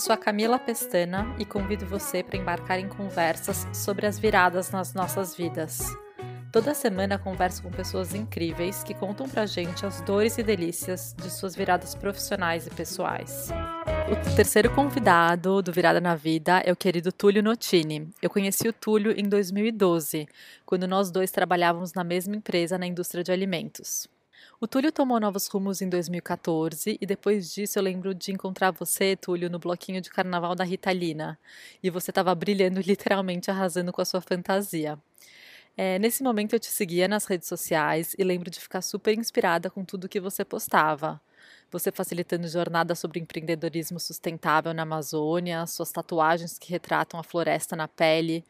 sou a Camila Pestana e convido você para embarcar em conversas sobre as viradas nas nossas vidas. Toda semana converso com pessoas incríveis que contam pra gente as dores e delícias de suas viradas profissionais e pessoais. O terceiro convidado do Virada na Vida é o querido Túlio Notini. Eu conheci o Túlio em 2012, quando nós dois trabalhávamos na mesma empresa na indústria de alimentos. O Túlio tomou novos rumos em 2014 e depois disso eu lembro de encontrar você, Túlio, no bloquinho de carnaval da Ritalina. E você estava brilhando, literalmente arrasando com a sua fantasia. É, nesse momento eu te seguia nas redes sociais e lembro de ficar super inspirada com tudo que você postava. Você facilitando jornadas sobre empreendedorismo sustentável na Amazônia, suas tatuagens que retratam a floresta na pele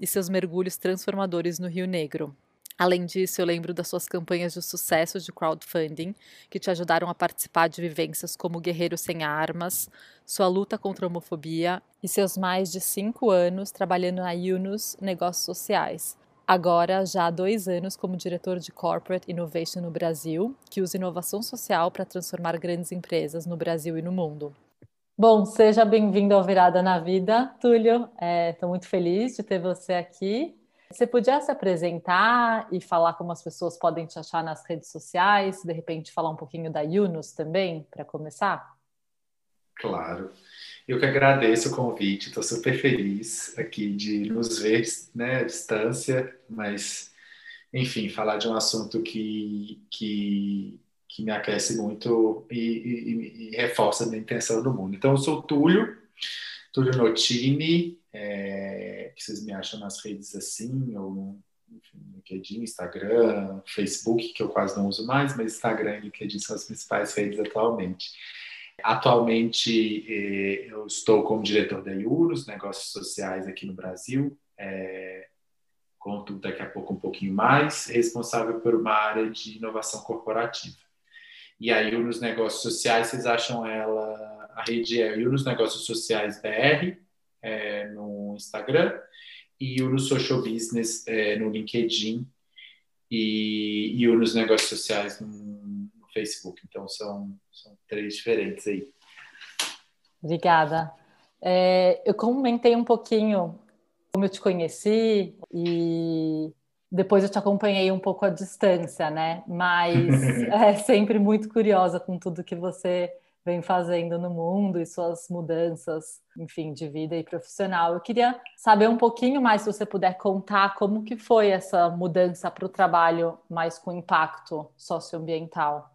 e seus mergulhos transformadores no Rio Negro. Além disso, eu lembro das suas campanhas de sucesso de crowdfunding, que te ajudaram a participar de vivências como Guerreiro Sem Armas, sua luta contra a homofobia e seus mais de cinco anos trabalhando na Yunus Negócios Sociais. Agora, já há dois anos como diretor de Corporate Innovation no Brasil, que usa inovação social para transformar grandes empresas no Brasil e no mundo. Bom, seja bem-vindo ao Virada na Vida, Túlio. Estou é, muito feliz de ter você aqui. Você podia se apresentar e falar como as pessoas podem te achar nas redes sociais, de repente falar um pouquinho da Yunus também, para começar? Claro. Eu que agradeço o convite, estou super feliz aqui de nos ver né, à distância, mas, enfim, falar de um assunto que, que, que me aquece muito e, e, e reforça a minha intenção no mundo. Então, eu sou Túlio, Túlio Notini, é, que vocês me acham nas redes assim, ou no LinkedIn, Instagram, Facebook, que eu quase não uso mais, mas Instagram e LinkedIn são as principais redes atualmente. Atualmente, é, eu estou como diretor da IUROS, Negócios Sociais aqui no Brasil. É, conto daqui a pouco um pouquinho mais, responsável por uma área de inovação corporativa. E a IUROS Negócios Sociais, vocês acham ela a rede é Yunus Negócios Sociais BR é, no Instagram e Yunus Social Business é, no LinkedIn e Yunus Negócios Sociais no, no, Facebook. Então são, são três diferentes aí. Obrigada. É, eu comentei um pouquinho como eu te conheci e depois eu te acompanhei um pouco à distância, né? Mas é sempre muito curiosa com tudo que você vem fazendo no mundo e suas mudanças, enfim, de vida e profissional. Eu queria saber um pouquinho mais, se você puder contar, como que foi essa mudança para o trabalho mais com impacto socioambiental.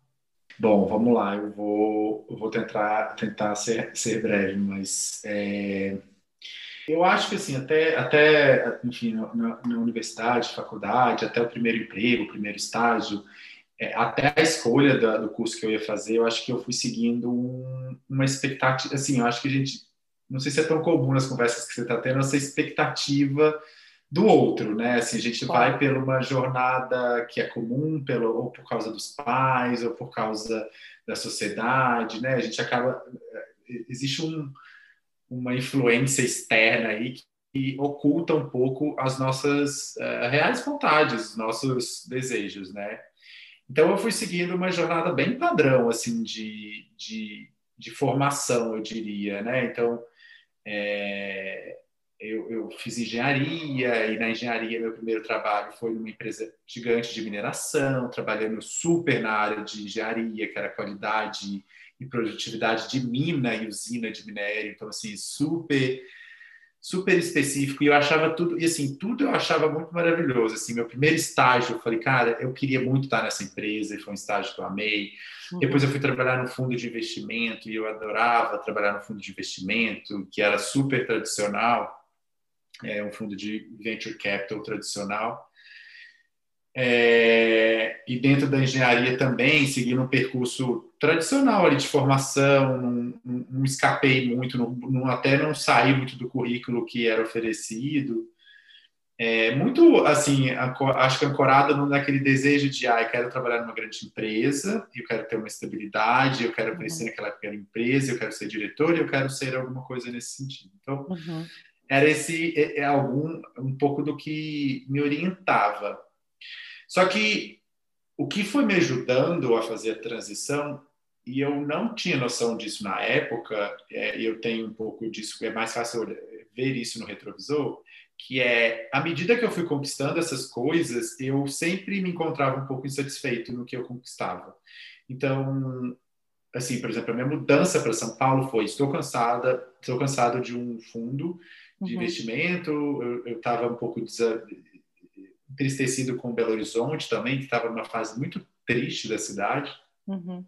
Bom, vamos lá. Eu vou, eu vou tentar, tentar ser, ser breve, mas é, eu acho que assim, até, até enfim, na, na universidade, faculdade, até o primeiro emprego, o primeiro estágio, é, até a escolha da, do curso que eu ia fazer, eu acho que eu fui seguindo um, uma expectativa, assim, eu acho que a gente, não sei se é tão comum nas conversas que você está tendo, essa expectativa do outro, né? Assim, a gente vai por uma jornada que é comum, pelo, ou por causa dos pais, ou por causa da sociedade, né? A gente acaba... Existe um, uma influência externa aí que oculta um pouco as nossas uh, reais vontades, os nossos desejos, né? Então eu fui seguindo uma jornada bem padrão assim de, de, de formação, eu diria, né? Então é, eu, eu, fiz engenharia e na engenharia meu primeiro trabalho foi numa empresa gigante de mineração, trabalhando super na área de engenharia, que era qualidade e produtividade de mina e usina de minério, então assim super super específico e eu achava tudo e assim tudo eu achava muito maravilhoso assim meu primeiro estágio eu falei cara eu queria muito estar nessa empresa e foi um estágio que eu amei uhum. depois eu fui trabalhar no fundo de investimento e eu adorava trabalhar no fundo de investimento que era super tradicional é um fundo de venture capital tradicional é, e dentro da engenharia também, seguindo um percurso tradicional ali de formação, não, escapei muito, não, não, até não saí muito do currículo que era oferecido. É, muito, assim, acho que ancorada naquele desejo de, ah, eu quero trabalhar numa grande empresa, eu quero ter uma estabilidade, eu quero crescer uhum. naquela pequena empresa, eu quero ser diretor, eu quero ser alguma coisa nesse sentido. Então, uhum. era esse, é, é algum, um pouco do que me orientava. Só que o que foi me ajudando a fazer a transição, e eu não tinha noção disso na época, é, eu tenho um pouco disso, é mais fácil ver isso no retrovisor, que é, à medida que eu fui conquistando essas coisas, eu sempre me encontrava um pouco insatisfeito no que eu conquistava. Então, assim, por exemplo, a minha mudança para São Paulo foi: estou cansada, estou cansado de um fundo de uhum. investimento, eu estava um pouco entristecido com Belo Horizonte também, que estava numa fase muito triste da cidade. Uhum.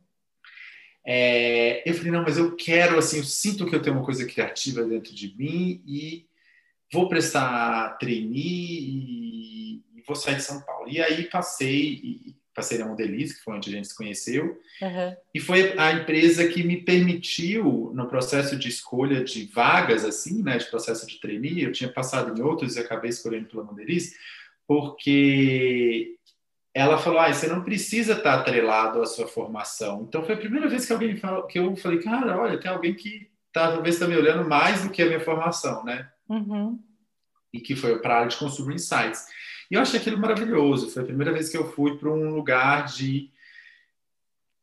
É, eu falei, não, mas eu quero, assim, eu sinto que eu tenho uma coisa criativa dentro de mim e vou prestar trainee e, e vou sair de São Paulo. E aí passei, passei na Modelize, que foi onde a gente se conheceu, uhum. e foi a empresa que me permitiu, no processo de escolha de vagas, assim, né, de processo de trainee, eu tinha passado em outros e acabei escolhendo pela Modelize, porque ela falou, ah, você não precisa estar atrelado à sua formação. Então foi a primeira vez que alguém falou, que eu falei, cara, olha, tem alguém que tá, talvez está me olhando mais do que a minha formação, né? Uhum. E que foi para a área de Consumer Insights. E eu achei aquilo maravilhoso. Foi a primeira vez que eu fui para um lugar de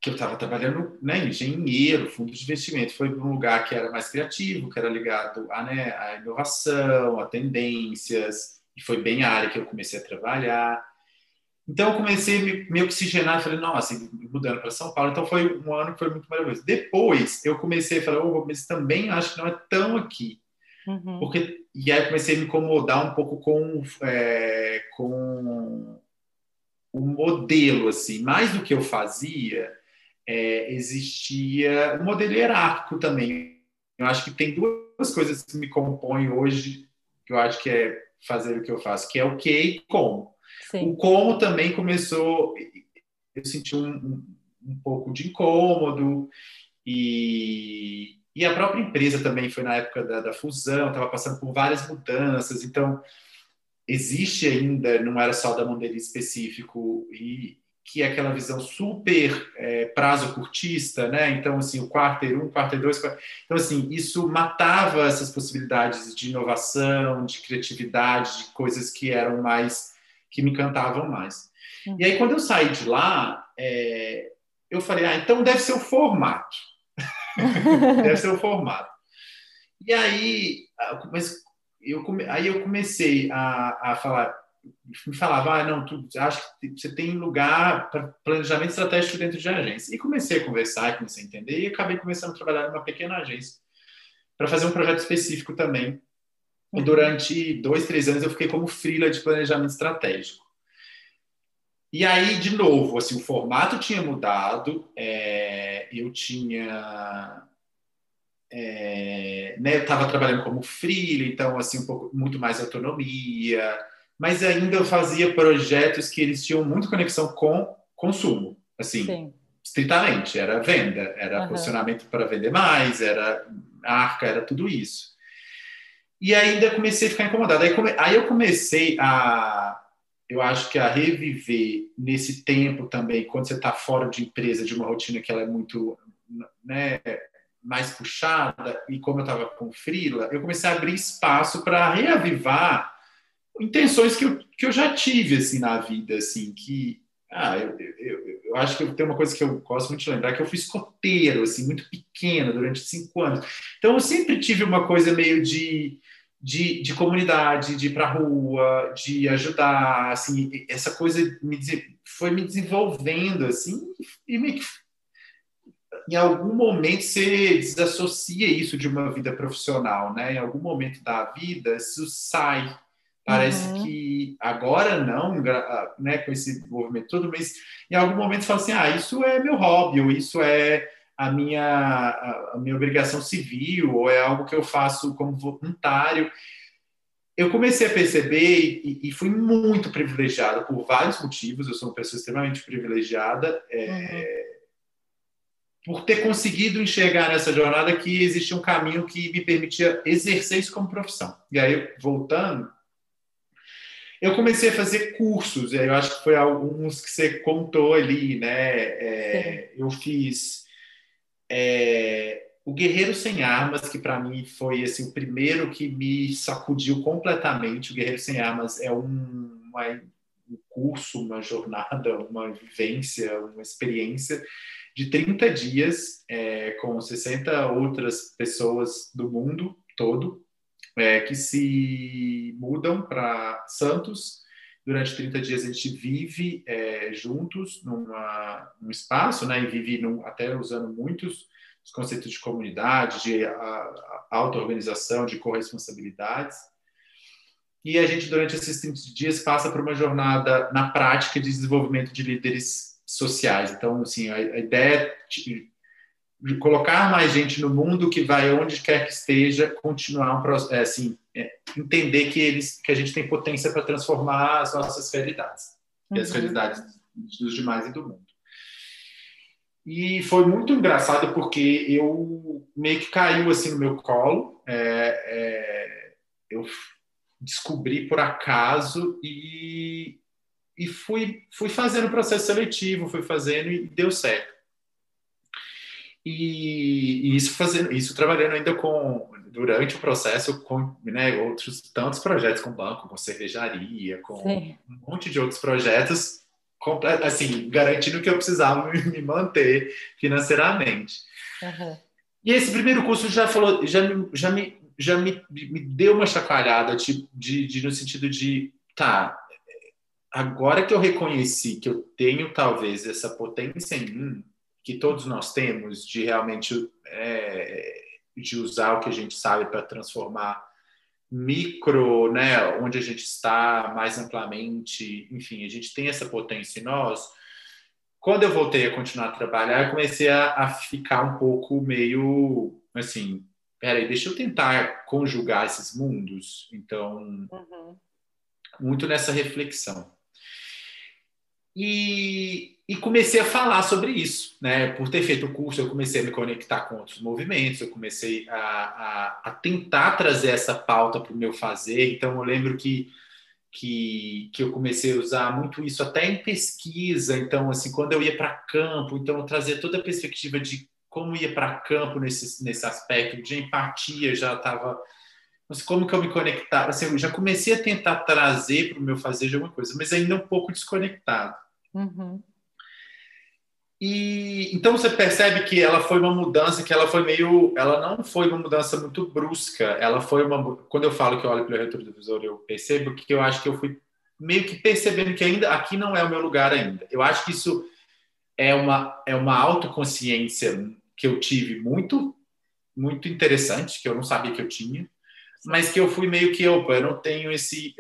que eu estava trabalhando, né, engenheiro, fundo de investimento. Foi para um lugar que era mais criativo, que era ligado a, né, a inovação, a tendências, e foi bem a área que eu comecei a trabalhar. Então eu comecei a me, me oxigenar, falei, nossa, mudando para São Paulo. Então foi um ano que foi muito maravilhoso. Depois eu comecei a falar, oh, mas também acho que não é tão aqui. Uhum. Porque, e aí comecei a me incomodar um pouco com, é, com o modelo, assim, mais do que eu fazia, é, existia um modelo hierárquico também. Eu acho que tem duas coisas que me compõem hoje, que eu acho que é fazer o que eu faço, que é o que e como. Sim. O como também começou, eu senti um, um, um pouco de incômodo e, e a própria empresa também foi na época da, da fusão, estava passando por várias mudanças, então existe ainda, não era só da Mondeli específico, e que é aquela visão super é, prazo curtista, né? Então, assim, o quarter 1, um, quarter 2, então, assim, isso matava essas possibilidades de inovação, de criatividade, de coisas que eram mais, que me encantavam mais. Uhum. E aí, quando eu saí de lá, é, eu falei, ah, então deve ser o formato. Deve ser o formato. E aí, mas eu, aí eu comecei a, a falar, me falava, ah, não, tu acho que você tem lugar para planejamento estratégico dentro de agência. E comecei a conversar, comecei a entender, e acabei começando a trabalhar numa pequena agência para fazer um projeto específico também. E durante dois, três anos eu fiquei como freela de planejamento estratégico. E aí, de novo, assim, o formato tinha mudado, é, eu tinha. É, né, eu estava trabalhando como freela, então, assim, um pouco, muito mais autonomia, mas ainda eu fazia projetos que eles tinham muito conexão com consumo, assim, Sim. estritamente, era venda, era uhum. posicionamento para vender mais, era arca, era tudo isso. E ainda comecei a ficar incomodado. Aí, come, aí eu comecei a eu acho que a reviver nesse tempo também, quando você está fora de empresa, de uma rotina que ela é muito né, mais puxada, e como eu estava com frila, eu comecei a abrir espaço para reavivar intenções que eu, que eu já tive assim na vida, assim, que ah, eu, eu, eu acho que eu tenho uma coisa que eu gosto muito de lembrar, que eu fui escoteiro, assim, muito pequeno, durante cinco anos. Então, eu sempre tive uma coisa meio de de, de comunidade, de ir para a rua, de ajudar, assim, essa coisa me, foi me desenvolvendo, assim, e em algum momento você desassocia isso de uma vida profissional, né? Em algum momento da vida isso sai. Parece uhum. que agora não, né, com esse movimento todo, mas em algum momento você fala assim, ah, isso é meu hobby, ou isso é a minha, a minha obrigação civil, ou é algo que eu faço como voluntário. Eu comecei a perceber e, e fui muito privilegiado por vários motivos. Eu sou uma pessoa extremamente privilegiada é, uhum. por ter conseguido enxergar nessa jornada que existia um caminho que me permitia exercer isso como profissão. E aí, voltando, eu comecei a fazer cursos. Eu acho que foi alguns que você contou ali, né? É, eu fiz é, o Guerreiro Sem Armas, que para mim foi assim, o primeiro que me sacudiu completamente. O Guerreiro Sem Armas é um, uma, um curso, uma jornada, uma vivência, uma experiência de 30 dias é, com 60 outras pessoas do mundo todo é, que se mudam para Santos. Durante 30 dias a gente vive é, juntos numa, num espaço, né, e vive num, até usando muitos os conceitos de comunidade, de auto-organização, de corresponsabilidades. E a gente, durante esses 30 dias, passa por uma jornada na prática de desenvolvimento de líderes sociais. Então, assim, a, ideia é de, colocar mais gente no mundo que vai onde quer que esteja, continuar, um, é, assim, é, entender que, eles, que a gente tem potência para transformar as nossas realidades uhum. e as uhum. realidades dos demais e do mundo. E foi muito engraçado porque eu meio que caiu assim no meu colo. É, é, eu descobri por acaso e, e fui, fui fazendo o processo seletivo, fui fazendo e deu certo. E, e, isso fazendo, isso trabalhando ainda com durante o processo com né, outros tantos projetos com banco, com cervejaria, com Sim. um monte de outros projetos, assim garantindo que eu precisava me manter financeiramente. Uhum. E esse primeiro curso já falou, já, já me já me, me deu uma chacoalhada de, de, de, no sentido de, tá, agora que eu reconheci que eu tenho talvez essa potência em mim, que todos nós temos, de realmente é, de usar o que a gente sabe para transformar micro, né, onde a gente está mais amplamente, enfim, a gente tem essa potência em nós. Quando eu voltei a continuar a trabalhar, eu comecei a, a ficar um pouco meio assim, peraí, deixa eu tentar conjugar esses mundos. Então, uhum. muito nessa reflexão. E, e, comecei a falar sobre isso, né? Por ter feito o curso, eu comecei a me conectar com outros movimentos, eu comecei a, a, a tentar trazer essa pauta para o meu fazer. Então, eu lembro que, que, que eu comecei a usar muito isso até em pesquisa. Então, assim, quando eu ia para campo, então eu trazia toda a perspectiva de como ia para campo nesse, nesse aspecto de empatia, já estava. Como que eu me conectava? Assim, eu já comecei a tentar trazer para o meu fazer de alguma coisa, mas ainda um pouco desconectado. Uhum. E então você percebe que ela foi uma mudança que ela foi meio, ela não foi uma mudança muito brusca. Ela foi uma, quando eu falo que eu olho pelo retrovisor, eu percebo que eu acho que eu fui meio que percebendo que ainda aqui não é o meu lugar ainda. Eu acho que isso é uma é uma autoconsciência que eu tive muito, muito interessante, que eu não sabia que eu tinha, mas que eu fui meio que, opa, eu não tenho esse.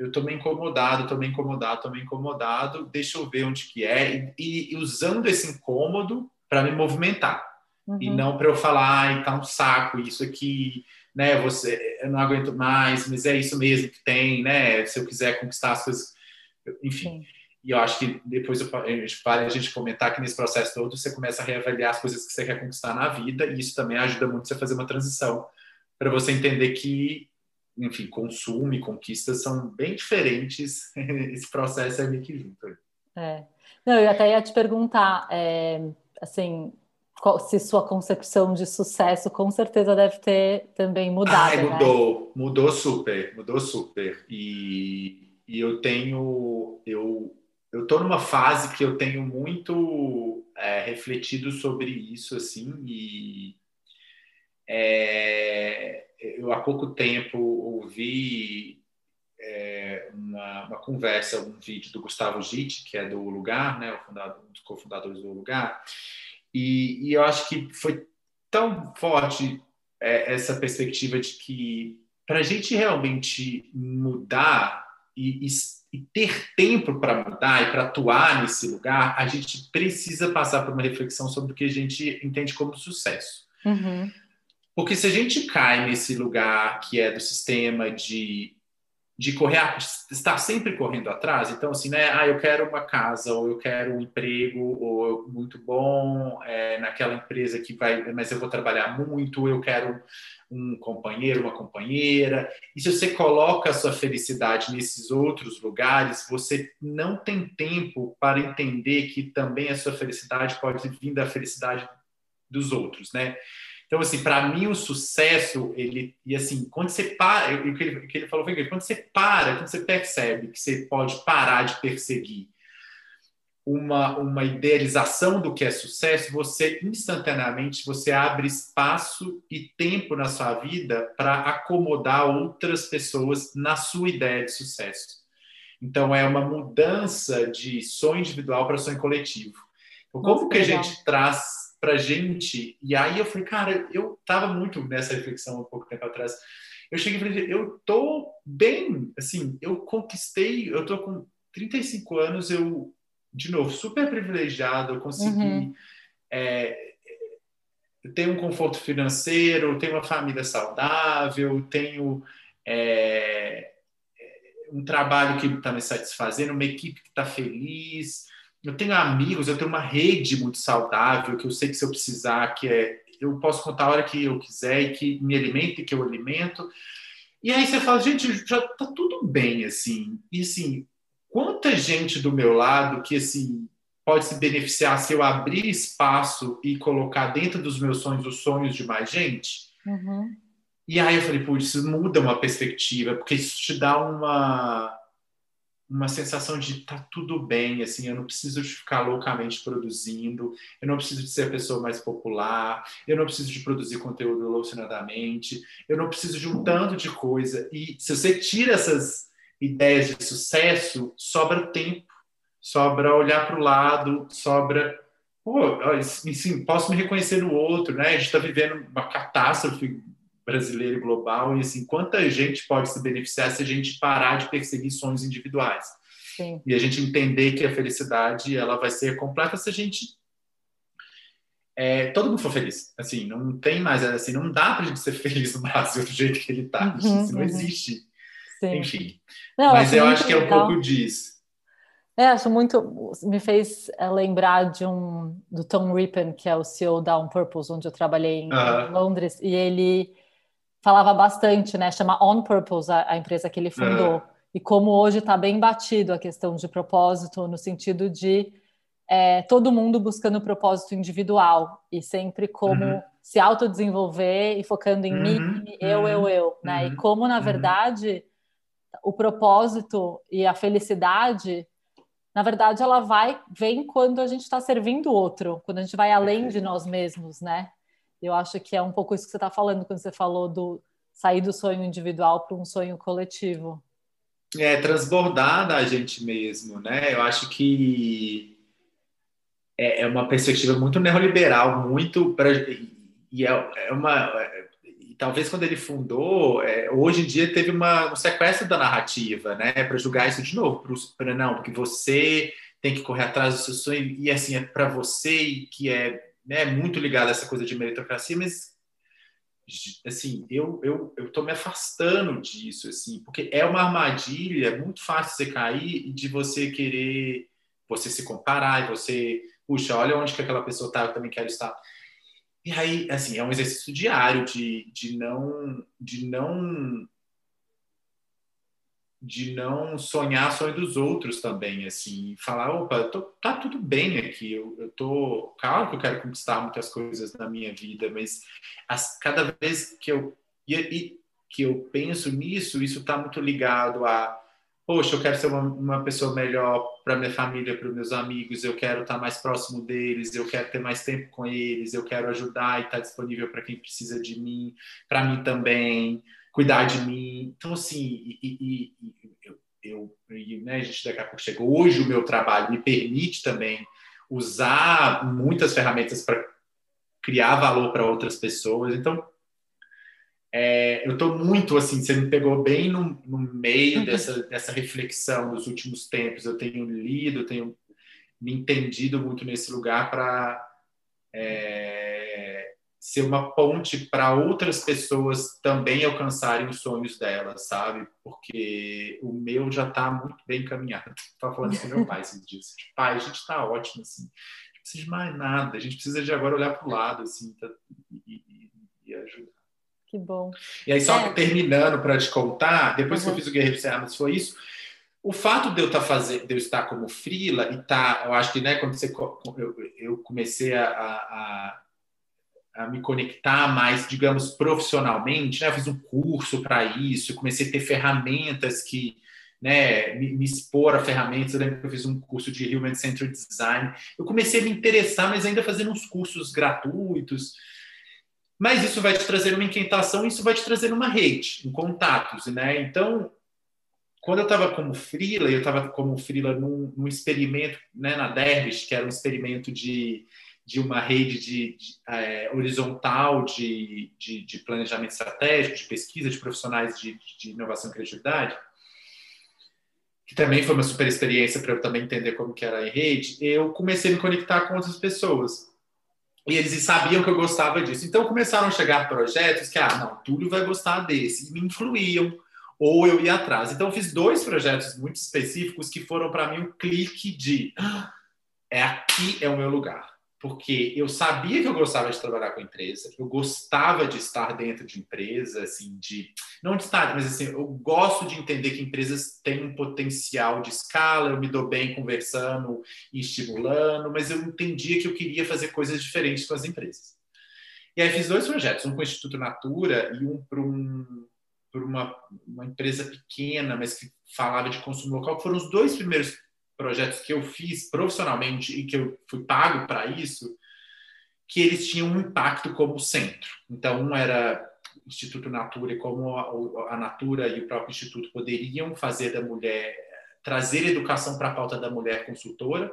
Eu estou meio incomodado, estou meio incomodado, estou meio incomodado, deixa eu ver onde que é, e, e usando esse incômodo para me movimentar. Uhum. E não para eu falar, ai, tá um saco isso aqui, né? Você, eu não aguento mais, mas é isso mesmo que tem, né? Se eu quiser conquistar as coisas, enfim. Sim. E eu acho que depois vale a gente comentar que nesse processo todo você começa a reavaliar as coisas que você quer conquistar na vida, e isso também ajuda muito você a fazer uma transição para você entender que, enfim, consumo e conquistas são bem diferentes. Esse processo é meio que junto. É. Não, eu até ia te perguntar, é, assim, qual, se sua concepção de sucesso com certeza deve ter também mudado. Ai, mudou, né? mudou super, mudou super. E, e eu tenho, eu eu estou numa fase que eu tenho muito é, refletido sobre isso, assim, e é, eu há pouco tempo ouvi é, uma, uma, conversa, um vídeo do Gustavo Gitt, que é do Lugar, né, o fundador, um dos cofundadores do Lugar, e, e, eu acho que foi tão forte é, essa perspectiva de que para a gente realmente mudar e, e e ter tempo para mudar e para atuar nesse lugar, a gente precisa passar por uma reflexão sobre o que a gente entende como sucesso. Uhum. Porque se a gente cai nesse lugar que é do sistema de, de correr, de estar sempre correndo atrás, então assim, né, ah, eu quero uma casa, ou eu quero um emprego, ou muito bom é, naquela empresa que vai, mas eu vou trabalhar muito, eu quero um companheiro, uma companheira. E se você coloca a sua felicidade nesses outros lugares, você não tem tempo para entender que também a sua felicidade pode vir da felicidade dos outros, né? Então, assim, para mim o sucesso, ele, e assim, quando você para, o que ele, que ele falou foi que quando você para, quando você percebe que você pode parar de perseguir uma, uma idealização do que é sucesso, você instantaneamente você abre espaço e tempo na sua vida para acomodar outras pessoas na sua ideia de sucesso. Então é uma mudança de sonho individual para sonho coletivo. Então, como que a gente traz para gente? E aí eu falei, cara, eu estava muito nessa reflexão um pouco tempo atrás. Eu cheguei e falei, eu tô bem, assim, eu conquistei, eu tô com 35 anos, eu de novo, super privilegiado, eu consegui. Uhum. É, tenho um conforto financeiro, tenho uma família saudável, tenho é, um trabalho que está me satisfazendo, uma equipe que está feliz. Eu tenho amigos, eu tenho uma rede muito saudável, que eu sei que se eu precisar, que é, eu posso contar a hora que eu quiser e que me alimenta e que eu alimento. E aí você fala, gente, já está tudo bem, assim. E assim, quanta gente do meu lado que assim pode se beneficiar se eu abrir espaço e colocar dentro dos meus sonhos os sonhos de mais gente. Uhum. E aí eu falei, putz, isso muda uma perspectiva, porque isso te dá uma uma sensação de tá tudo bem, assim, eu não preciso de ficar loucamente produzindo, eu não preciso de ser a pessoa mais popular, eu não preciso de produzir conteúdo alucinadamente, eu não preciso de um tanto de coisa. E se você tira essas ideias de sucesso, sobra tempo, sobra olhar para o lado, sobra. Pô, assim, posso me reconhecer no outro, né? A gente está vivendo uma catástrofe brasileira e global, e assim, quanta gente pode se beneficiar se a gente parar de perseguir sonhos individuais. Sim. E a gente entender que a felicidade ela vai ser completa se a gente é, todo mundo for feliz. Assim, não tem mais, assim, não dá para gente ser feliz no Brasil do jeito que ele está. Uhum, assim, não uhum. existe. Sim. Enfim. Não, Mas eu acho que é um pouco disso. É, acho muito. Me fez é, lembrar de um do Tom Rippon, que é o CEO da On Purpose, onde eu trabalhei em. Londres, e ele falava bastante, né? Chama On Purpose, a, a empresa que ele fundou. -huh. E como hoje está bem batido a questão de propósito, no sentido de é, todo mundo buscando propósito individual e sempre como uhum. se autodesenvolver e focando em uhum. mim, eu, eu, eu, né? E uhum. como, na uhum. verdade, o propósito e a felicidade, na verdade, ela vai, vem quando a gente está servindo o outro, quando a gente vai além de nós mesmos, né? Eu acho que é um pouco isso que você está falando quando você falou do sair do sonho individual para um sonho coletivo. É, transbordar da gente mesmo, né? Eu acho que é, é uma perspectiva muito neoliberal, muito pra, e é, é uma talvez quando ele fundou, é, hoje em dia teve uma, um sequestro da narrativa, né, para julgar isso de novo, para não, porque você tem que correr atrás do seu sonho e assim é para você que é né, muito ligado a essa coisa de meritocracia, mas assim eu eu eu me afastando disso assim, porque é uma armadilha é muito fácil você cair de você querer você se comparar e você puxa olha onde que aquela pessoa tá, eu também quero estar. E aí, assim, é um exercício diário de, de não de não de não sonhar sonho dos outros também, assim, falar, opa, tô, tá tudo bem aqui, eu, eu tô, claro que eu quero conquistar muitas coisas na minha vida, mas as, cada vez que eu e, e, que eu penso nisso, isso está muito ligado a poxa, eu quero ser uma, uma pessoa melhor para minha família, para meus amigos, eu quero estar tá mais próximo deles, eu quero ter mais tempo com eles, eu quero ajudar e estar tá disponível para quem precisa de mim, para mim também, cuidar de mim. Então, assim, e, e, e eu, eu né, a gente daqui a pouco chega. Hoje, o meu trabalho me permite também usar muitas ferramentas para criar valor para outras pessoas. Então, é, eu estou muito assim, você me pegou bem no, no meio uhum. dessa, dessa reflexão nos últimos tempos. Eu tenho lido, tenho me entendido muito nesse lugar para é, ser uma ponte para outras pessoas também alcançarem os sonhos delas, sabe? Porque o meu já está muito bem encaminhado. Estava falando com meu pai esses dias. Pai, a gente está ótimo, assim. Não precisa de mais nada. A gente precisa de agora olhar para o lado, assim, tá, e, e, e ajudar. Que bom. E aí, só é. terminando para te contar, depois uhum. que eu fiz o Guerreiro Sem Armas, foi isso. O fato de eu estar tá fazendo, de eu estar como frila e tá, eu acho que né, quando você, eu, eu comecei a, a, a, me conectar mais, digamos, profissionalmente, né, eu fiz um curso para isso, comecei a ter ferramentas que né, me, me, expor a ferramentas. Eu lembro que eu fiz um curso de Human Centered Design. Eu comecei a me interessar, mas ainda fazendo uns cursos gratuitos. Mas isso vai te trazer uma inquietação, isso vai te trazer uma rede, em contatos, né? Então, quando eu estava como freela, eu estava como freela num, num experimento né, na Dervish, que era um experimento de, de uma rede de, de é, horizontal de, de, planejamento estratégico, de pesquisa de profissionais de, inovação e criatividade, que também foi uma super experiência para eu também entender como que era a rede, eu comecei a me conectar com outras pessoas. E eles sabiam que eu gostava disso. Então começaram a chegar projetos que, ah, não, Túlio vai gostar desse. E me influíam ou eu ia atrás. Então, fiz dois projetos muito específicos que foram para mim um clique de ah, é aqui é o meu lugar. Porque eu sabia que eu gostava de trabalhar com empresa, eu gostava de estar dentro de empresa, assim, de não de estar, mas assim, eu gosto de entender que empresas têm um potencial de escala, eu me dou bem conversando e estimulando, mas eu entendia que eu queria fazer coisas diferentes com as empresas. E aí fiz dois projetos, um com o Instituto Natura e um para um uma, uma empresa pequena, mas que falava de consumo local, que foram os dois primeiros projetos que eu fiz profissionalmente e que eu fui pago para isso, que eles tinham um impacto como centro. Então, um era Instituto Natura e como a, a Natura e o próprio Instituto poderiam fazer da mulher, trazer educação para a pauta da mulher consultora,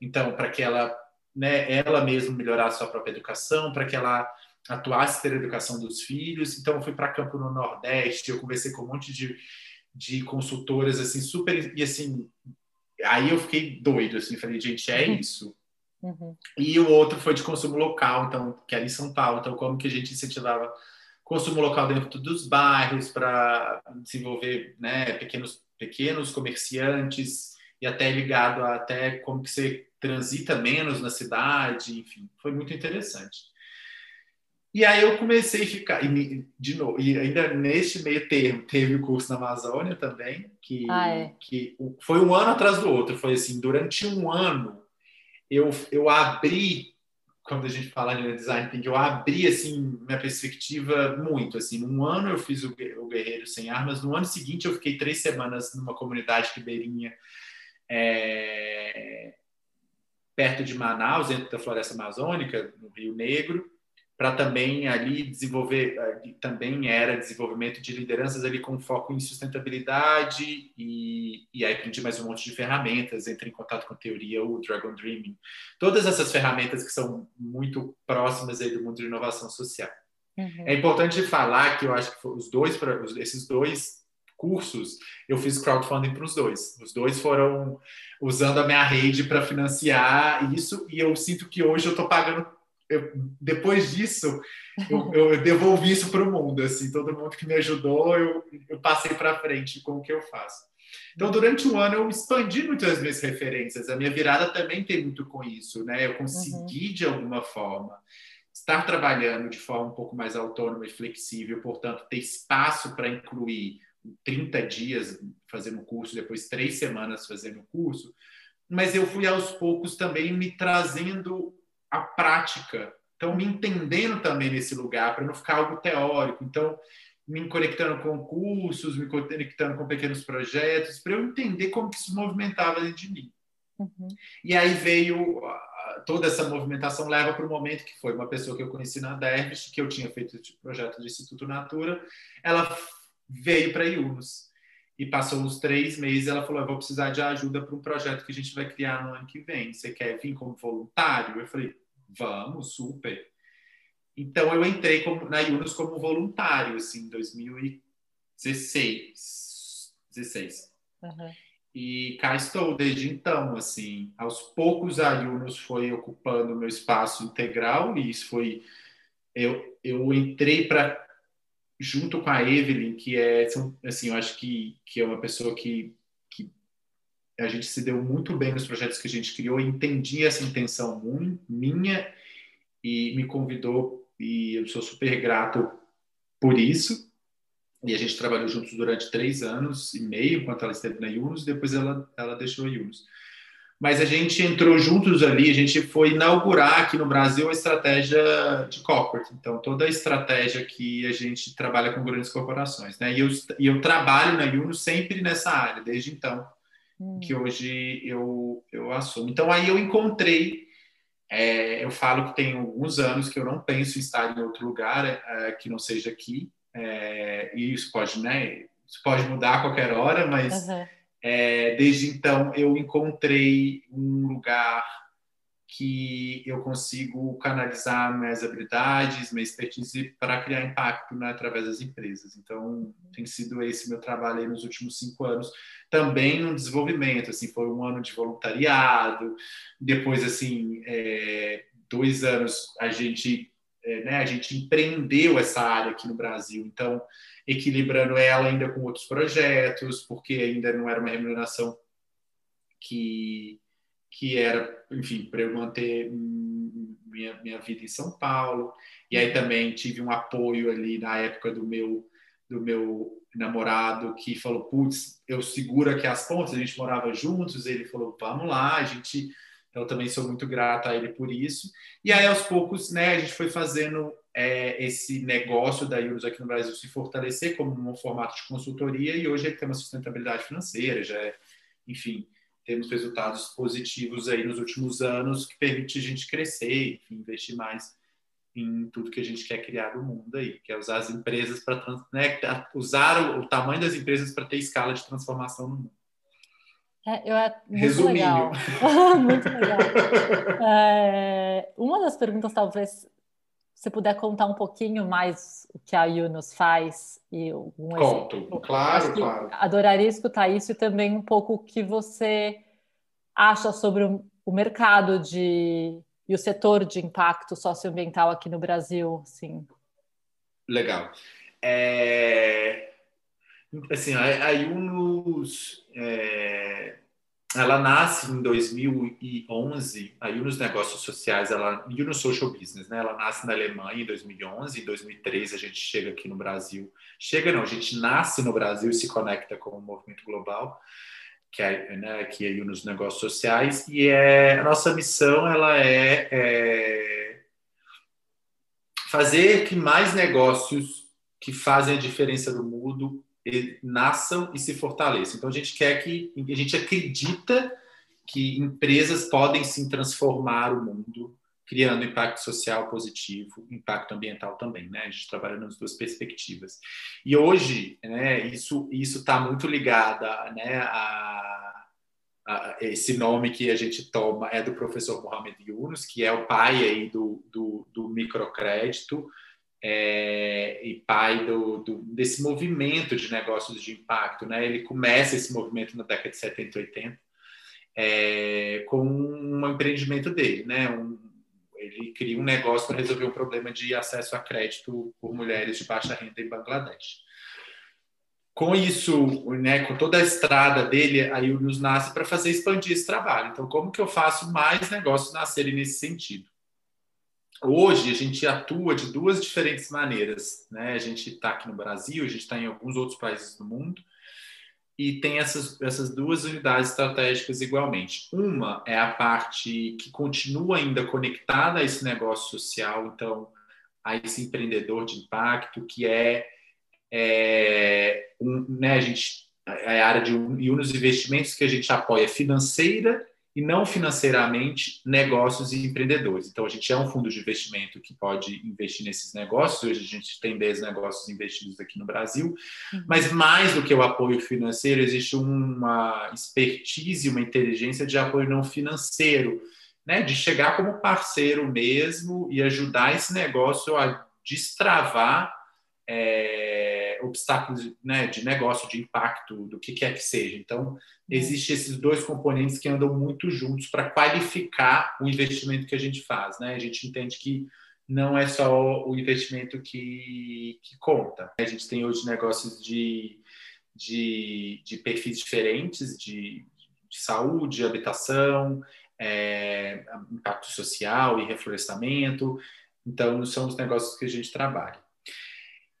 então, para que ela, né, ela mesma melhorasse sua própria educação, para que ela atuasse pela educação dos filhos. Então, eu fui para campo no Nordeste, eu conversei com um monte de, de consultoras, assim, super. E assim, aí eu fiquei doido, assim, falei, gente, é uhum. isso. Uhum. E o outro foi de consumo local, então, que era em São Paulo. Então, como que a gente incentivava consumo local dentro dos bairros para desenvolver né, pequenos, pequenos comerciantes e até ligado a até como que você transita menos na cidade, enfim, foi muito interessante. E aí eu comecei a ficar, e, de novo, e ainda neste meio termo, teve o curso na Amazônia também, que, ah, é. que foi um ano atrás do outro. Foi assim, durante um ano, eu, eu abri, quando a gente fala de design thinking, eu abri, assim, minha perspectiva muito, assim. Num ano eu fiz o, o Guerreiro Sem Armas, no ano seguinte eu fiquei três semanas numa comunidade ribeirinha, é, perto de Manaus, dentro da floresta amazônica, no Rio Negro, para também ali desenvolver, também era desenvolvimento de lideranças ali com foco em sustentabilidade e, e aí aprendi mais um monte de ferramentas, entrei em contato com a teoria, o Dragon Dreaming, todas essas ferramentas que são muito próximas aí do mundo de inovação social. Uhum. É importante falar que eu acho que os dois, esses dois cursos, eu fiz crowdfunding para os dois. Os dois foram usando a minha rede para financiar isso e eu sinto que hoje eu estou pagando eu, depois disso, eu, eu, devolvi isso para o mundo. Assim, todo mundo que me ajudou, eu, eu passei para frente com o que eu faço. Então, durante um ano, eu expandi muito as minhas referências. A minha virada também tem muito com isso, né? Eu consegui, uhum. de alguma forma, estar trabalhando de forma um pouco mais autônoma e flexível, portanto, ter espaço para incluir 30 dias fazendo o curso, depois três semanas fazendo o curso, mas eu fui aos poucos também me trazendo a prática. Então, me entendendo também nesse lugar, para não ficar algo teórico. Então, me conectando com cursos, me conectando com pequenos projetos, para eu entender como que isso movimentava dentro de mim. Uhum. E aí veio toda essa movimentação leva para o momento que foi uma pessoa que eu conheci na Dervish, que eu tinha feito esse projeto de Instituto Natura, ela veio para Yunus e passou uns três meses, ela falou, eu vou precisar de ajuda para um projeto que a gente vai criar no ano que vem. Você quer vir como voluntário? Eu falei, vamos, super. Então eu entrei como, na Yunus como voluntário, assim, em 2016. 16. Uhum. E cá estou desde então, assim, aos poucos a Yunus foi ocupando meu espaço integral e isso foi eu, eu entrei para junto com a Evelyn, que é, assim, eu acho que, que é uma pessoa que, que a gente se deu muito bem nos projetos que a gente criou, entendi essa intenção minha e me convidou, e eu sou super grato por isso. E a gente trabalhou juntos durante três anos e meio, enquanto ela esteve na Yunus, depois ela, ela deixou a Yunus. Mas a gente entrou juntos ali, a gente foi inaugurar aqui no Brasil a estratégia de corporate. Então, toda a estratégia que a gente trabalha com grandes corporações. Né? E, eu, e eu trabalho na Uno sempre nessa área, desde então, hum. que hoje eu, eu assumo. Então, aí eu encontrei, é, eu falo que tem alguns anos que eu não penso em estar em outro lugar é, que não seja aqui. É, e isso pode, né, isso pode mudar a qualquer hora, mas... Uhum é, desde então, eu encontrei um lugar que eu consigo canalizar minhas habilidades, minha expertise para criar impacto né, através das empresas. Então, tem sido esse meu trabalho nos últimos cinco anos. Também no desenvolvimento, assim, foi um ano de voluntariado, depois, assim, é, dois anos a gente, é, né, a gente empreendeu essa área aqui no Brasil. Então, equilibrando ela ainda com outros projetos, porque ainda não era uma remuneração que, que era, enfim, para eu manter minha, minha vida em São Paulo. E aí também tive um apoio ali na época do meu do meu namorado que falou, putz, eu seguro aqui as pontas, a gente morava juntos, ele falou, vamos lá, a gente então também sou muito grato a ele por isso. E aí aos poucos, né, a gente foi fazendo é, esse negócio da Euros aqui no Brasil se fortalecer como um formato de consultoria e hoje ele tem uma sustentabilidade financeira, já é, enfim, temos resultados positivos aí nos últimos anos que permite a gente crescer, enfim, investir mais em tudo que a gente quer criar no mundo aí, que é usar as empresas para né, usar o, o, tamanho das empresas para ter escala de transformação no mundo. É, eu, é muito Resuminho. legal. muito legal. É, uma das perguntas, talvez, se puder contar um pouquinho mais o que a Yunus faz e um Conto, exemplo. claro, claro. Adoraria escutar isso e também um pouco o que você acha sobre o mercado de e o setor de impacto socioambiental aqui no Brasil, sim. Legal. É... Assim, a, a Yunus é ela nasce em 2011, a Yunus Negócios Sociais, ela Yunus Social Business, né? Ela nasce na Alemanha em 2011, em 2013 a gente chega aqui no Brasil. Chega não, a gente nasce no Brasil e se conecta com o movimento global, que é, né, que é Yunus Negócios Sociais, e é, a nossa missão ela é, é fazer que mais negócios que fazem a diferença no mundo nasçam e se fortaleçam. Então a gente quer que a gente acredita que empresas podem sim transformar o mundo, criando impacto social positivo, impacto ambiental também, né? A gente trabalha nas duas perspectivas. E hoje, né? Isso isso está muito ligado, né? A, a, esse nome que a gente toma é do professor Mohamed Yunus, que é o pai aí do, do, do microcrédito é, e pai do, do, desse movimento de negócios de impacto. Né? Ele começa esse movimento na década de 70 e 80 é, com um empreendimento dele. Né? Um, ele cria um negócio para resolver um problema de acesso a crédito por mulheres de baixa renda em Bangladesh. Com isso, né, com toda a estrada dele, a Yunus nasce para fazer expandir esse trabalho. Então, como que eu faço mais negócios nascerem nesse sentido? Hoje a gente atua de duas diferentes maneiras. Né? A gente está aqui no Brasil, a gente está em alguns outros países do mundo e tem essas, essas duas unidades estratégicas igualmente. Uma é a parte que continua ainda conectada a esse negócio social, então a esse empreendedor de impacto que é, é um, né, a gente é a área de e um dos investimentos que a gente apoia financeira e não financeiramente negócios e empreendedores. Então, a gente é um fundo de investimento que pode investir nesses negócios. Hoje, a gente tem 10 negócios investidos aqui no Brasil, uhum. mas mais do que o apoio financeiro, existe uma expertise, uma inteligência de apoio não financeiro, né? de chegar como parceiro mesmo e ajudar esse negócio a destravar. É, obstáculos né, de negócio, de impacto, do que quer que seja. Então, uhum. existem esses dois componentes que andam muito juntos para qualificar o investimento que a gente faz. Né? A gente entende que não é só o investimento que, que conta. A gente tem hoje negócios de, de, de perfis diferentes, de, de saúde, habitação, é, impacto social e reflorestamento. Então, são os negócios que a gente trabalha.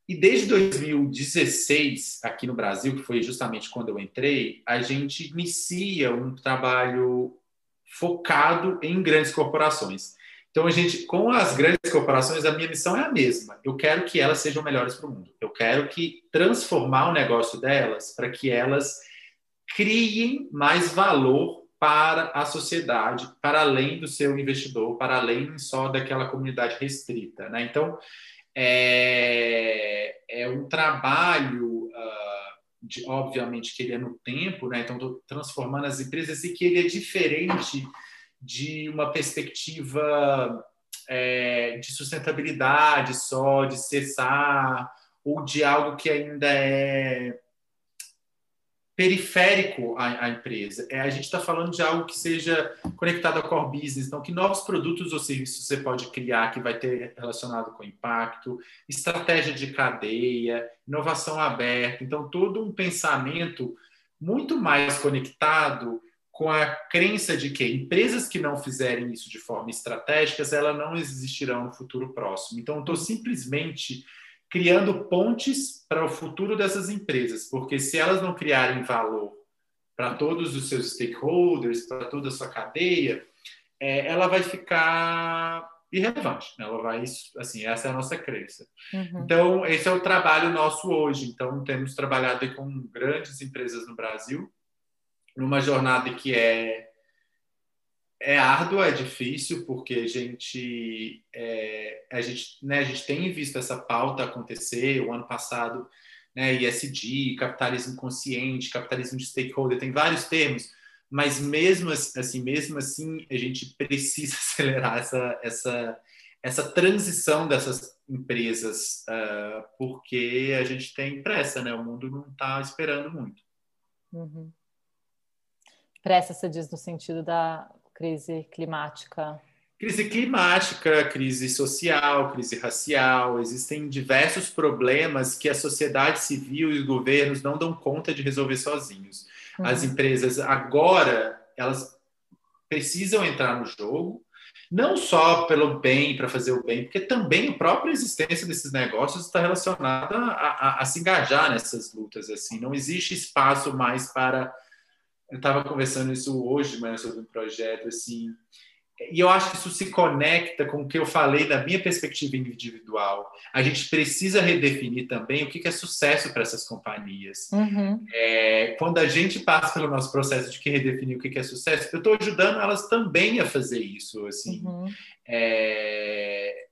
E desde 2016, aqui no Brasil, que foi justamente quando eu entrei, a gente inicia um trabalho focado em grandes corporações. Então, a gente, com as grandes corporações, a minha missão é a mesma. Eu quero que elas sejam melhores para o mundo. Eu quero que transformar o negócio delas para que elas criem mais valor para a sociedade, para além do seu investidor, para além só daquela comunidade restrita. Né? Então, é, é um trabalho, uh, de, obviamente, que ele é no tempo, né? então, estou transformando as empresas e que ele é diferente de uma perspectiva é, de sustentabilidade só, de cessar, ou de algo que ainda é periférico à, à empresa. É, a gente está falando de algo que seja conectado ao core business, então que novos produtos ou serviços você pode criar que vai ter relacionado com impacto, estratégia de cadeia, inovação aberta, então todo um pensamento muito mais conectado com a crença de que empresas que não fizerem isso de forma estratégica, elas não existirão no futuro próximo. Então, estou simplesmente criando pontes para o futuro dessas empresas, porque se elas não criarem valor para todos os seus stakeholders, para toda a sua cadeia, é, ela vai ficar irrelevante. Né? Ela vai, assim, essa é a nossa crença. Uhum. Então, esse é o trabalho nosso hoje. Então, temos trabalhado com grandes empresas no Brasil, numa jornada que é é árduo, é difícil, porque a gente, é, a gente, né, a gente tem visto essa pauta acontecer. O ano passado, né, ISD, capitalismo consciente, capitalismo de stakeholder, tem vários termos, mas mesmo assim, mesmo assim, a gente precisa acelerar essa, essa, essa transição dessas empresas, uh, porque a gente tem pressa, né? O mundo não está esperando muito. Uhum. Pressa, você diz no sentido da crise climática? Crise climática, crise social, crise racial, existem diversos problemas que a sociedade civil e os governos não dão conta de resolver sozinhos. Uhum. As empresas agora, elas precisam entrar no jogo, não só pelo bem, para fazer o bem, porque também a própria existência desses negócios está relacionada a, a, a se engajar nessas lutas. Assim, não existe espaço mais para eu estava conversando isso hoje, mas sobre um projeto assim, e eu acho que isso se conecta com o que eu falei da minha perspectiva individual. A gente precisa redefinir também o que é sucesso para essas companhias. Uhum. É, quando a gente passa pelo nosso processo de que redefinir o que é sucesso, eu estou ajudando elas também a fazer isso. Assim, uhum. é,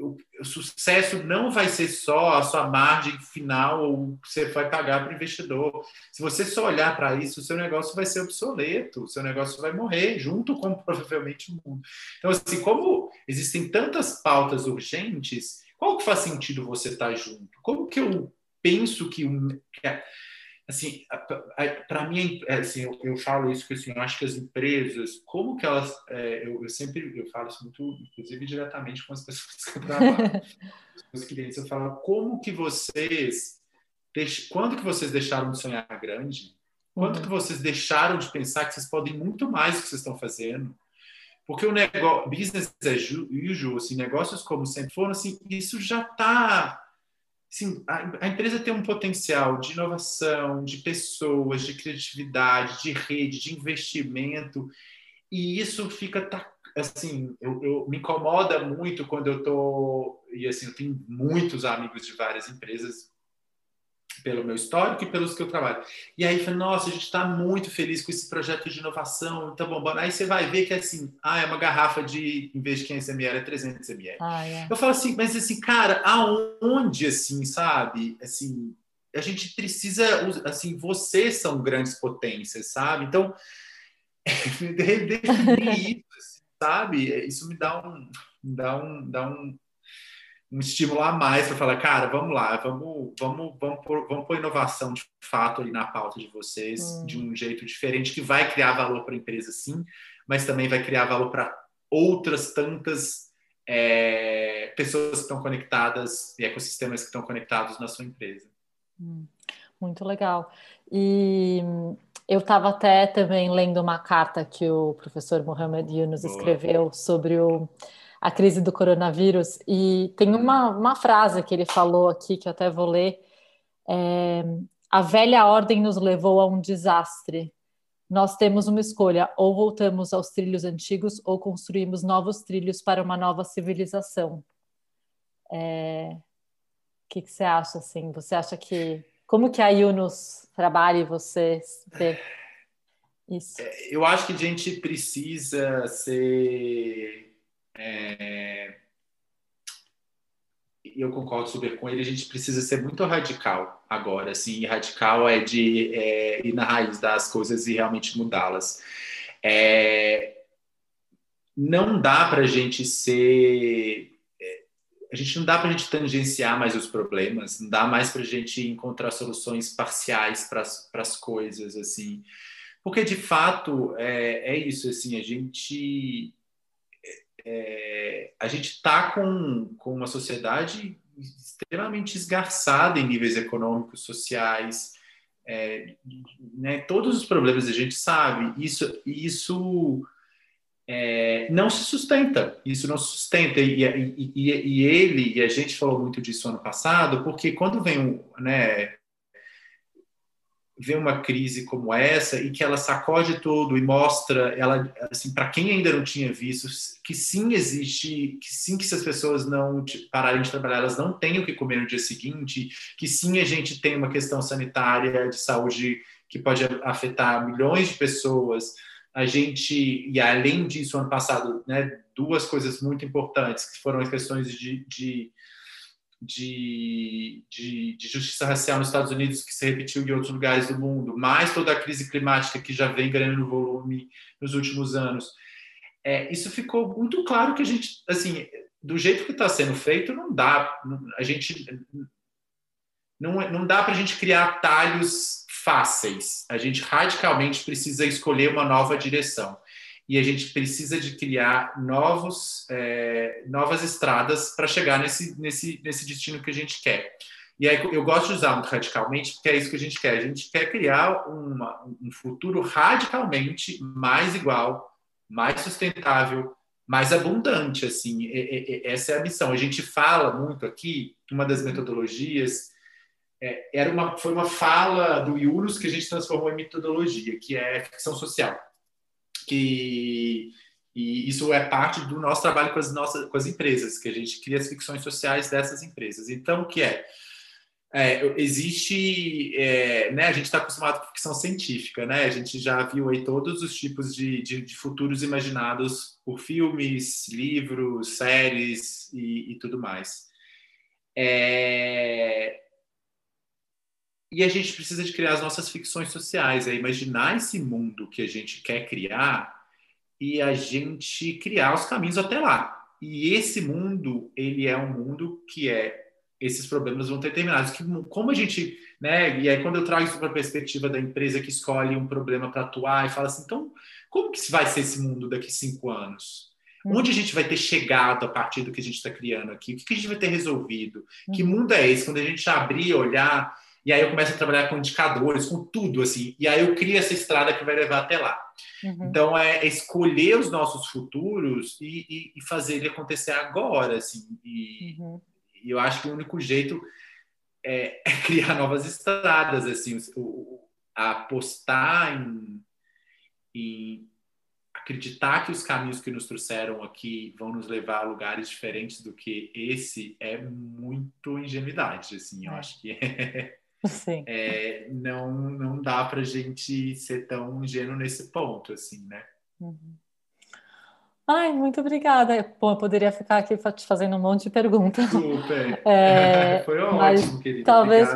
o, o, sucesso não vai ser só a sua margem final ou que você vai pagar para o investidor. Se você só olhar para isso, o seu negócio vai ser obsoleto, o seu negócio vai morrer, junto com provavelmente o mundo. Então, assim, como existem tantas pautas urgentes, qual que faz sentido você estar junto? Como que eu penso que, que assim, para mim, é, assim, eu, eu, falo isso que assim, eu acho que as empresas, como que elas, é, eu, eu, sempre eu falo isso muito, inclusive diretamente com as pessoas que eu trabalho, os clientes, eu falo como que vocês, quando que vocês deixaram de sonhar grande? Quanto uhum. que vocês deixaram de pensar que vocês podem muito mais do que vocês estão fazendo? Porque o negócio, business as usual, assim, negócios como sempre foram, assim, isso já está Sim, a, a, empresa tem um potencial de inovação, de pessoas, de criatividade, de rede, de investimento, e isso fica assim, eu, eu me incomoda muito quando eu tô e assim, eu tenho muitos amigos de várias empresas pelo meu histórico e pelos que eu trabalho. E aí, falei, nossa, a gente está muito feliz com esse projeto de inovação, tá bombando. Aí você vai ver que assim, ah, é uma garrafa de, em vez de 500 ml, é 300 ml. Ah, é. Eu falo assim, mas assim, cara, aonde, assim, sabe? Assim, a gente precisa, assim, vocês são grandes potências, sabe? Então, definir isso, assim, sabe? Isso me dá um, dá um, dá um um estímulo a mais para falar, cara, vamos lá, vamos, vamos, vamos, pôr, vamos pôr inovação de fato ali na pauta de vocês, hum. de um jeito diferente, que vai criar valor para a empresa, sim, mas também vai criar valor para outras tantas é, pessoas que estão conectadas e ecossistemas que estão conectados na sua empresa. Hum, muito legal. E eu estava até também lendo uma carta que o professor Mohamed Yunus Boa. escreveu sobre o a crise do coronavírus. E tem uma, uma frase que ele falou aqui, que eu até vou ler: é, A velha ordem nos levou a um desastre. nós temos uma escolha: ou voltamos aos trilhos antigos ou construímos novos trilhos para uma nova civilização. É... O que, que você acha assim? Você acha que como que a Yunus trabalha e você vê isso? É, eu acho que a gente precisa ser é eu concordo super com ele, a gente precisa ser muito radical agora, assim, e radical é de é, ir na raiz das coisas e realmente mudá-las. É, não dá para a gente ser... É, a gente não dá para a gente tangenciar mais os problemas, não dá mais para a gente encontrar soluções parciais para as coisas, assim, porque de fato é, é isso, assim, a gente é, a gente está com, com uma sociedade extremamente esgarçada em níveis econômicos, sociais, é, né, todos os problemas a gente sabe, isso, isso é, não se sustenta, isso não se sustenta, e, e, e, e, ele, e a gente falou muito disso ano passado, porque quando vem, né, vê uma crise como essa e que ela sacode tudo e mostra ela assim para quem ainda não tinha visto que sim existe que sim que se as pessoas não pararem de trabalhar elas não têm o que comer no dia seguinte que sim a gente tem uma questão sanitária de saúde que pode afetar milhões de pessoas. A gente e além disso ano passado né duas coisas muito importantes que foram as questões de, de de, de, de, justiça racial nos Estados Unidos que se repetiu em outros lugares do mundo, mais toda a crise climática que já vem ganhando volume nos últimos anos. É, isso ficou muito claro que a gente, assim, do jeito que está sendo feito, não dá, a gente não, não dá para a gente criar talhos fáceis. A gente radicalmente precisa escolher uma nova direção e a gente precisa de criar novos, é, novas estradas para chegar nesse, nesse, nesse destino que a gente quer. E aí eu gosto de usar muito radicalmente, porque é isso que a gente quer. A gente quer criar uma, um futuro radicalmente mais igual, mais sustentável, mais abundante, assim. E, e, essa é a missão. A gente fala muito aqui, uma das metodologias é, era uma, foi uma fala do Yunus que a gente transformou em metodologia, que é ficção social que e isso é parte do nosso trabalho com as nossas com as empresas, que a gente cria as ficções sociais dessas empresas. Então, o que é? é existe, é, né? A gente está acostumado com ficção científica, né? A gente já viu aí todos os tipos de, de, de futuros imaginados por filmes, livros, séries e, e tudo mais. É, e a gente precisa de criar as nossas ficções sociais, é imaginar esse mundo que a gente quer criar e a gente criar os caminhos até lá. E esse mundo, ele é um mundo que é esses problemas vão ter terminados. Que, como a gente, né? E aí quando eu trago isso para a perspectiva da empresa que escolhe um problema para atuar e fala assim, então como que vai ser esse mundo daqui cinco anos? Uhum. Onde a gente vai ter chegado a partir do que a gente está criando aqui? O que a gente vai ter resolvido? Uhum. Que mundo é esse? Quando a gente abrir, olhar e aí eu começo a trabalhar com indicadores, com tudo, assim. E aí eu crio essa estrada que vai levar até lá. Uhum. Então, é escolher os nossos futuros e, e, e fazer ele acontecer agora, assim. E, uhum. e, eu acho que o único jeito é, é criar novas estradas, assim. O, o, apostar em, em acreditar que os caminhos que nos trouxeram aqui vão nos levar a lugares diferentes do que esse é muito ingenuidade, assim, eu é. acho que é, Sim. É, não, não dá para a gente ser tão ingênuo nesse ponto, assim, né? Uhum. Ai, muito obrigada. Bom, eu poderia ficar aqui te fazendo um monte de perguntas. Super. É, Foi ótimo, querida. Talvez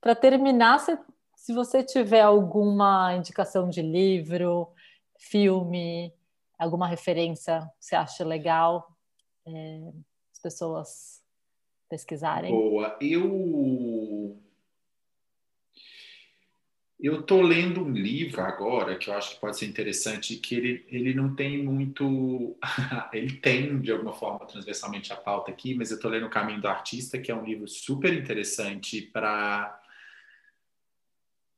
para terminar, se, se você tiver alguma indicação de livro, filme, alguma referência que você acha legal, é, as pessoas pesquisarem. Boa. Eu eu estou lendo um livro agora que eu acho que pode ser interessante, que ele, ele não tem muito. ele tem, de alguma forma, transversalmente a pauta aqui, mas eu estou lendo O Caminho do Artista, que é um livro super interessante para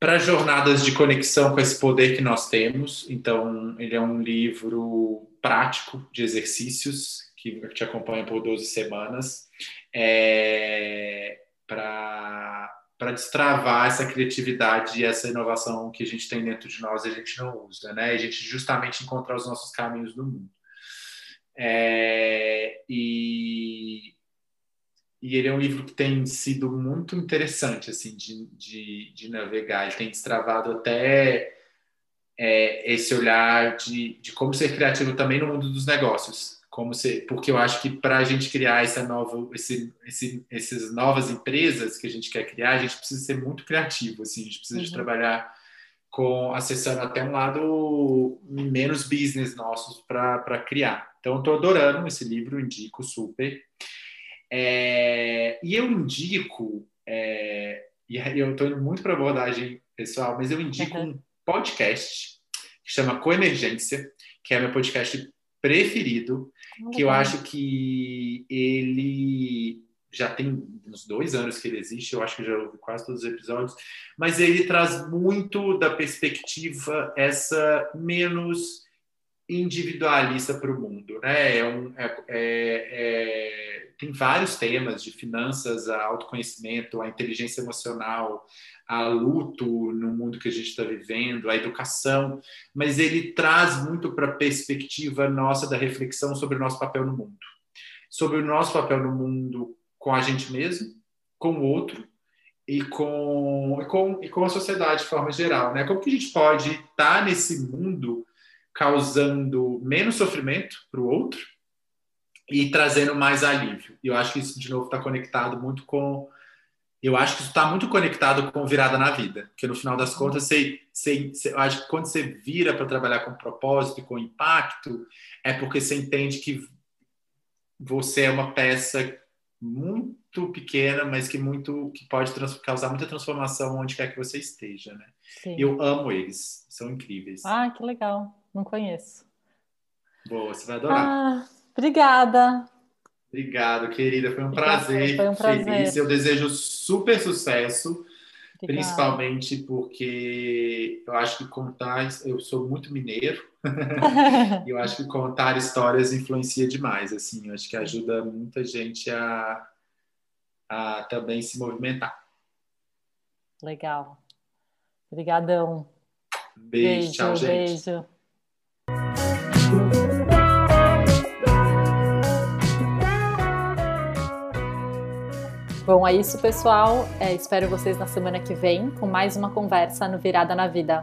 para jornadas de conexão com esse poder que nós temos. Então, ele é um livro prático de exercícios que te acompanha por 12 semanas. É, para para destravar essa criatividade e essa inovação que a gente tem dentro de nós e a gente não usa, né? A gente justamente encontrar os nossos caminhos no mundo. É, e, e ele é um livro que tem sido muito interessante assim de, de, de navegar. Ele tem destravado até é, esse olhar de, de como ser criativo também no mundo dos negócios como se, porque eu acho que para a gente criar essa nova, esse, esse, essas novas empresas que a gente quer criar, a gente precisa ser muito criativo, assim, a gente precisa uhum. de trabalhar com acessando até um lado menos business nossos para criar. Então, estou adorando esse livro, indico super. É, e eu indico, é, e eu estou indo muito para abordagem pessoal, mas eu indico uhum. um podcast que chama Coemergência, que é meu podcast preferido, que eu acho que ele já tem uns dois anos que ele existe, eu acho que já ouvi quase todos os episódios, mas ele traz muito da perspectiva essa menos individualista para o mundo, né? É um, é, é, é, tem vários temas de finanças, a autoconhecimento, a inteligência emocional, a luto no mundo que a gente está vivendo, a educação, mas ele traz muito para a perspectiva nossa da reflexão sobre o nosso papel no mundo, sobre o nosso papel no mundo com a gente mesmo, com o outro e com, e com, e com a sociedade de forma geral, né? Como que a gente pode estar tá nesse mundo causando menos sofrimento para o outro e trazendo mais alívio? E eu acho que isso, de novo, está conectado muito com eu acho que isso está muito conectado com virada na vida, porque no final das contas, você, você, você eu acho que quando você vira para trabalhar com propósito e com impacto, é porque você entende que você é uma peça muito pequena, mas que muito que pode causar muita transformação onde quer que você esteja, né? Sim. Eu amo eles, são incríveis. Ah, que legal, não conheço. Boa, você vai adorar. Ah, obrigada. Obrigado, querida. Foi um prazer. Foi um prazer. Feliz. Eu desejo super sucesso, Obrigada. principalmente porque eu acho que contar. Eu sou muito mineiro. e eu acho que contar histórias influencia demais. Assim, eu acho que ajuda muita gente a, a também se movimentar. Legal. Obrigadão. Beijo, beijo tchau, gente. Beijo. Bom, é isso, pessoal. É, espero vocês na semana que vem com mais uma conversa no Virada na Vida.